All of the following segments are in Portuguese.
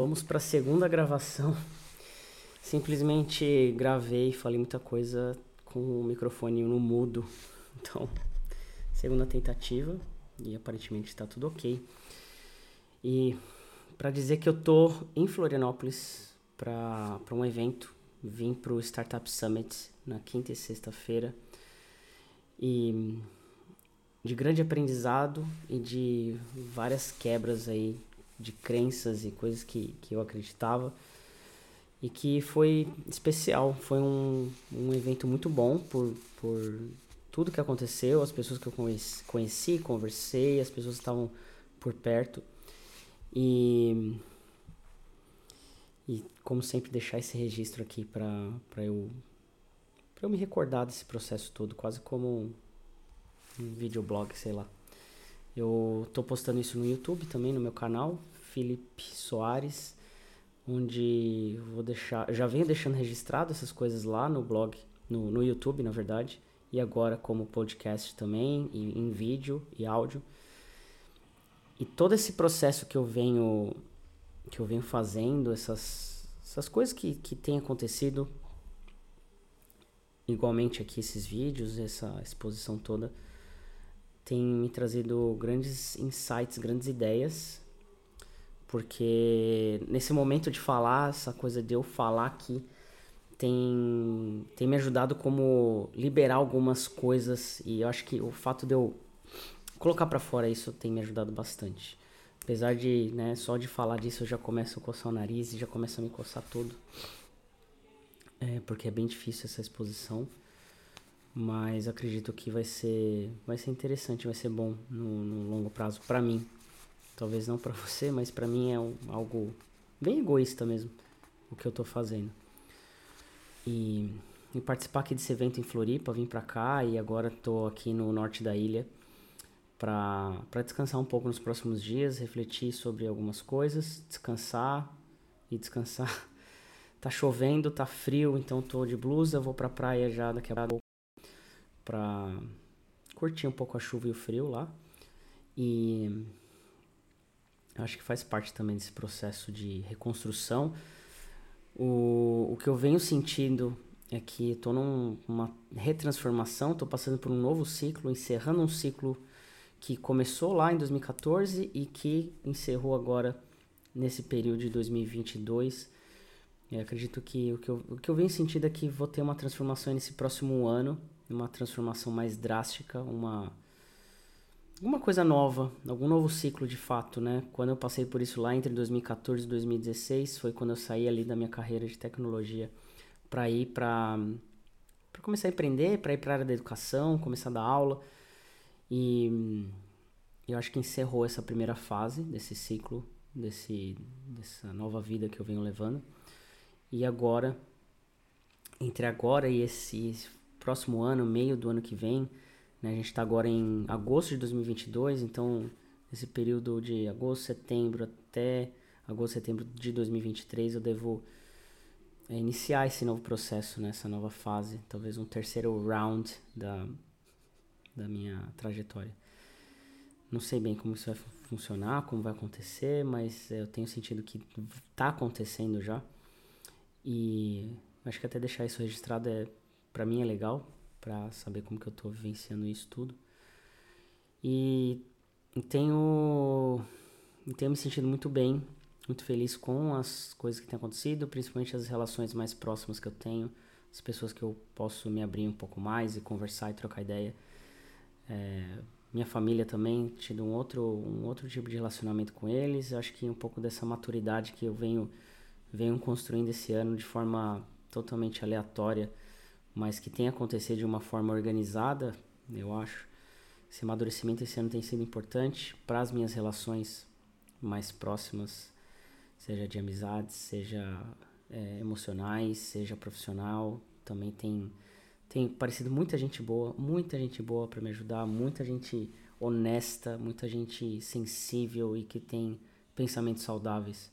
Vamos para a segunda gravação. Simplesmente gravei, falei muita coisa com o microfone no mudo. Então, segunda tentativa e aparentemente está tudo ok. E para dizer que eu tô em Florianópolis para um evento, vim para o Startup Summit na quinta e sexta-feira e de grande aprendizado e de várias quebras aí de crenças e coisas que, que eu acreditava e que foi especial. Foi um, um evento muito bom por, por tudo que aconteceu, as pessoas que eu conheci, conheci conversei, as pessoas estavam por perto. E, e como sempre, deixar esse registro aqui para eu, pra eu me recordar desse processo todo, quase como um videoblog, sei lá. Eu tô postando isso no YouTube também, no meu canal, Felipe Soares, onde vou deixar, já venho deixando registrado essas coisas lá no blog, no, no YouTube, na verdade, e agora como podcast também, em, em vídeo e áudio. E todo esse processo que eu venho que eu venho fazendo, essas, essas coisas que, que têm acontecido, igualmente aqui esses vídeos, essa exposição toda, tem me trazido grandes insights, grandes ideias porque nesse momento de falar, essa coisa de eu falar aqui tem, tem me ajudado como liberar algumas coisas e eu acho que o fato de eu colocar para fora isso tem me ajudado bastante. Apesar de, né, só de falar disso eu já começo a coçar o nariz e já começa a me coçar todo. É, porque é bem difícil essa exposição. Mas acredito que vai ser, vai ser interessante, vai ser bom no, no longo prazo para mim, Talvez não para você, mas para mim é um, algo bem egoísta mesmo o que eu tô fazendo. E, e participar aqui desse evento em Floripa, vim para cá e agora tô aqui no norte da ilha para descansar um pouco nos próximos dias, refletir sobre algumas coisas, descansar e descansar. tá chovendo, tá frio, então tô de blusa, vou pra praia já daqui a pouco pra curtir um pouco a chuva e o frio lá. E acho que faz parte também desse processo de reconstrução. O, o que eu venho sentindo é que estou numa retransformação, estou passando por um novo ciclo, encerrando um ciclo que começou lá em 2014 e que encerrou agora nesse período de 2022. Eu acredito que o que eu, o que eu venho sentindo é que vou ter uma transformação nesse próximo ano, uma transformação mais drástica, uma alguma coisa nova, algum novo ciclo de fato, né? Quando eu passei por isso lá entre 2014 e 2016, foi quando eu saí ali da minha carreira de tecnologia para ir para para começar a empreender, para ir para a área da educação, começar a dar aula. E eu acho que encerrou essa primeira fase desse ciclo, desse dessa nova vida que eu venho levando. E agora entre agora e esse, esse próximo ano, meio do ano que vem, né? A gente está agora em agosto de 2022, então esse período de agosto, setembro até agosto, setembro de 2023 eu devo é, iniciar esse novo processo, né? essa nova fase, talvez um terceiro round da, da minha trajetória. Não sei bem como isso vai funcionar, como vai acontecer, mas eu tenho sentido que está acontecendo já. E acho que até deixar isso registrado é para mim é legal, para saber como que eu tô vivenciando isso tudo. E tenho, tenho me sentido muito bem, muito feliz com as coisas que têm acontecido, principalmente as relações mais próximas que eu tenho, as pessoas que eu posso me abrir um pouco mais e conversar e trocar ideia. É, minha família também, tido um outro, um outro tipo de relacionamento com eles. Acho que um pouco dessa maturidade que eu venho, venho construindo esse ano de forma totalmente aleatória mas que tem acontecido de uma forma organizada, eu acho. Esse amadurecimento esse ano tem sido importante para as minhas relações mais próximas, seja de amizades, seja é, emocionais, seja profissional. Também tem, tem parecido muita gente boa, muita gente boa para me ajudar, muita gente honesta, muita gente sensível e que tem pensamentos saudáveis.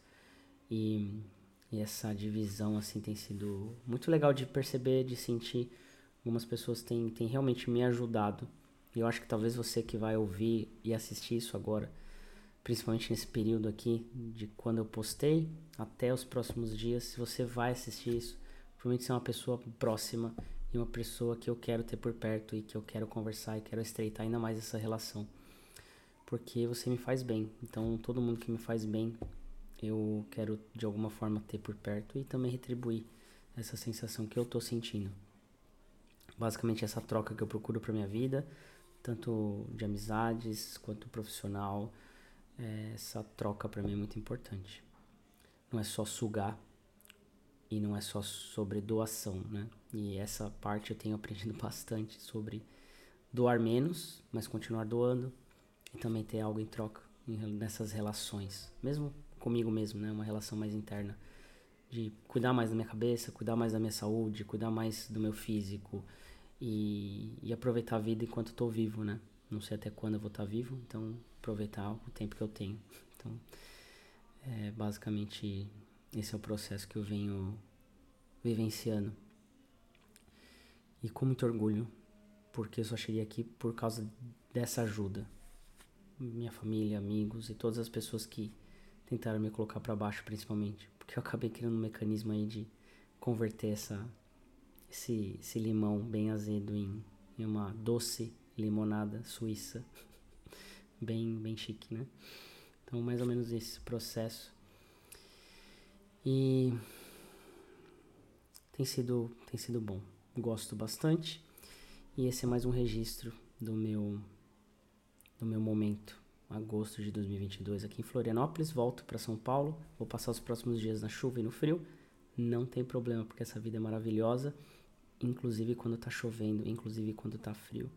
E e essa divisão assim tem sido muito legal de perceber, de sentir. Algumas pessoas têm, têm realmente me ajudado. E eu acho que talvez você que vai ouvir e assistir isso agora, principalmente nesse período aqui de quando eu postei até os próximos dias. Se você vai assistir isso, provavelmente você é uma pessoa próxima e uma pessoa que eu quero ter por perto e que eu quero conversar e quero estreitar ainda mais essa relação. Porque você me faz bem. Então, todo mundo que me faz bem, eu quero de alguma forma ter por perto e também retribuir essa sensação que eu tô sentindo. Basicamente essa troca que eu procuro para minha vida, tanto de amizades quanto profissional, é, essa troca para mim é muito importante. Não é só sugar e não é só sobre doação, né? E essa parte eu tenho aprendido bastante sobre doar menos, mas continuar doando e também ter algo em troca nessas relações, mesmo comigo mesmo, né? Uma relação mais interna de cuidar mais da minha cabeça, cuidar mais da minha saúde, cuidar mais do meu físico e, e aproveitar a vida enquanto estou vivo, né? Não sei até quando eu vou estar vivo, então aproveitar o tempo que eu tenho. Então, é, basicamente, esse é o processo que eu venho vivenciando. E com muito orgulho, porque eu só cheguei aqui por causa dessa ajuda. Minha família, amigos e todas as pessoas que tentaram me colocar para baixo, principalmente. Porque eu acabei criando um mecanismo aí de converter essa, esse, esse limão bem azedo em, em uma doce limonada suíça bem, bem chique, né? Então, mais ou menos esse processo. E tem sido, tem sido bom. Gosto bastante. E esse é mais um registro do meu do meu momento, agosto de 2022 aqui em Florianópolis. Volto para São Paulo. Vou passar os próximos dias na chuva e no frio. Não tem problema, porque essa vida é maravilhosa, inclusive quando tá chovendo, inclusive quando tá frio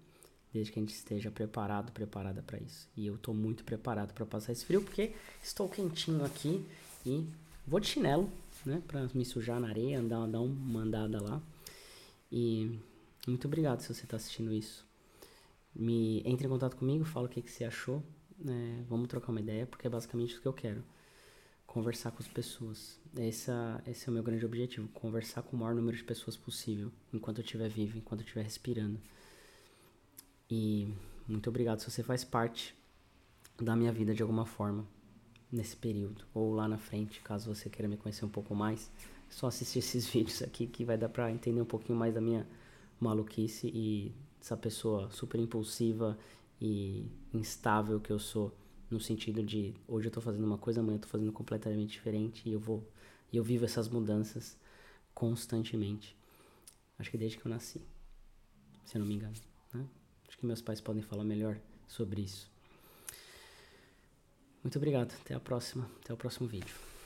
desde que a gente esteja preparado, preparada para isso. E eu estou muito preparado para passar esse frio porque estou quentinho aqui e vou de chinelo, né, para me sujar na areia, andar, dar uma andada lá. E muito obrigado se você está assistindo isso. Me entre em contato comigo, fala o que, que você achou. Né, vamos trocar uma ideia porque é basicamente o que eu quero. Conversar com as pessoas. Esse é o meu grande objetivo. Conversar com o maior número de pessoas possível. Enquanto eu estiver vivo, enquanto eu estiver respirando. E muito obrigado se você faz parte da minha vida de alguma forma nesse período ou lá na frente, caso você queira me conhecer um pouco mais, só assistir esses vídeos aqui que vai dar para entender um pouquinho mais da minha maluquice e essa pessoa super impulsiva e instável que eu sou no sentido de hoje eu tô fazendo uma coisa, amanhã eu tô fazendo completamente diferente e eu vou e eu vivo essas mudanças constantemente. Acho que desde que eu nasci, se eu não me engano, né? Acho que meus pais podem falar melhor sobre isso. Muito obrigado. Até a próxima. Até o próximo vídeo.